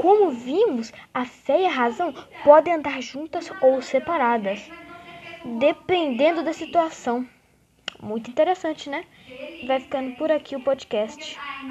Como vimos, a fé e a razão podem andar juntas ou separadas, dependendo da situação. Muito interessante, né? Vai ficando por aqui o podcast.